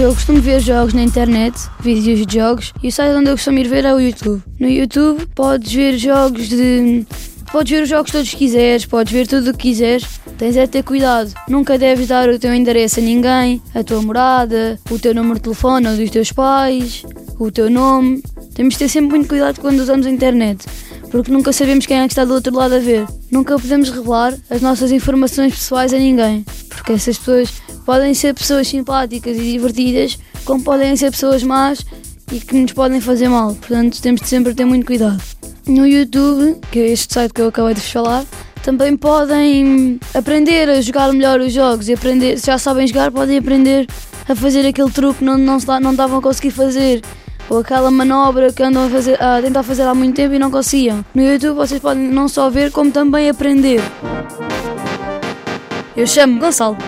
Eu costumo ver jogos na internet, vídeos de jogos, e o site onde eu costumo ir ver é o YouTube. No YouTube podes ver jogos de. Podes ver os jogos todos que quiseres, podes ver tudo o que quiseres. Tens é de ter cuidado. Nunca deves dar o teu endereço a ninguém, a tua morada, o teu número de telefone ou dos teus pais, o teu nome. Temos de ter sempre muito cuidado quando usamos a internet, porque nunca sabemos quem é que está do outro lado a ver. Nunca podemos revelar as nossas informações pessoais a ninguém, porque essas pessoas podem ser pessoas simpáticas e divertidas, como podem ser pessoas más e que nos podem fazer mal. Portanto, temos de sempre ter muito cuidado. No YouTube, que é este site que eu acabei de vos falar, também podem aprender a jogar melhor os jogos e aprender, se já sabem jogar, podem aprender a fazer aquele truque que não, não, não estavam a conseguir fazer. Ou aquela manobra que andam a, fazer, a tentar fazer há muito tempo e não conseguiam. No YouTube vocês podem não só ver como também aprender. Eu chamo Gonçalo.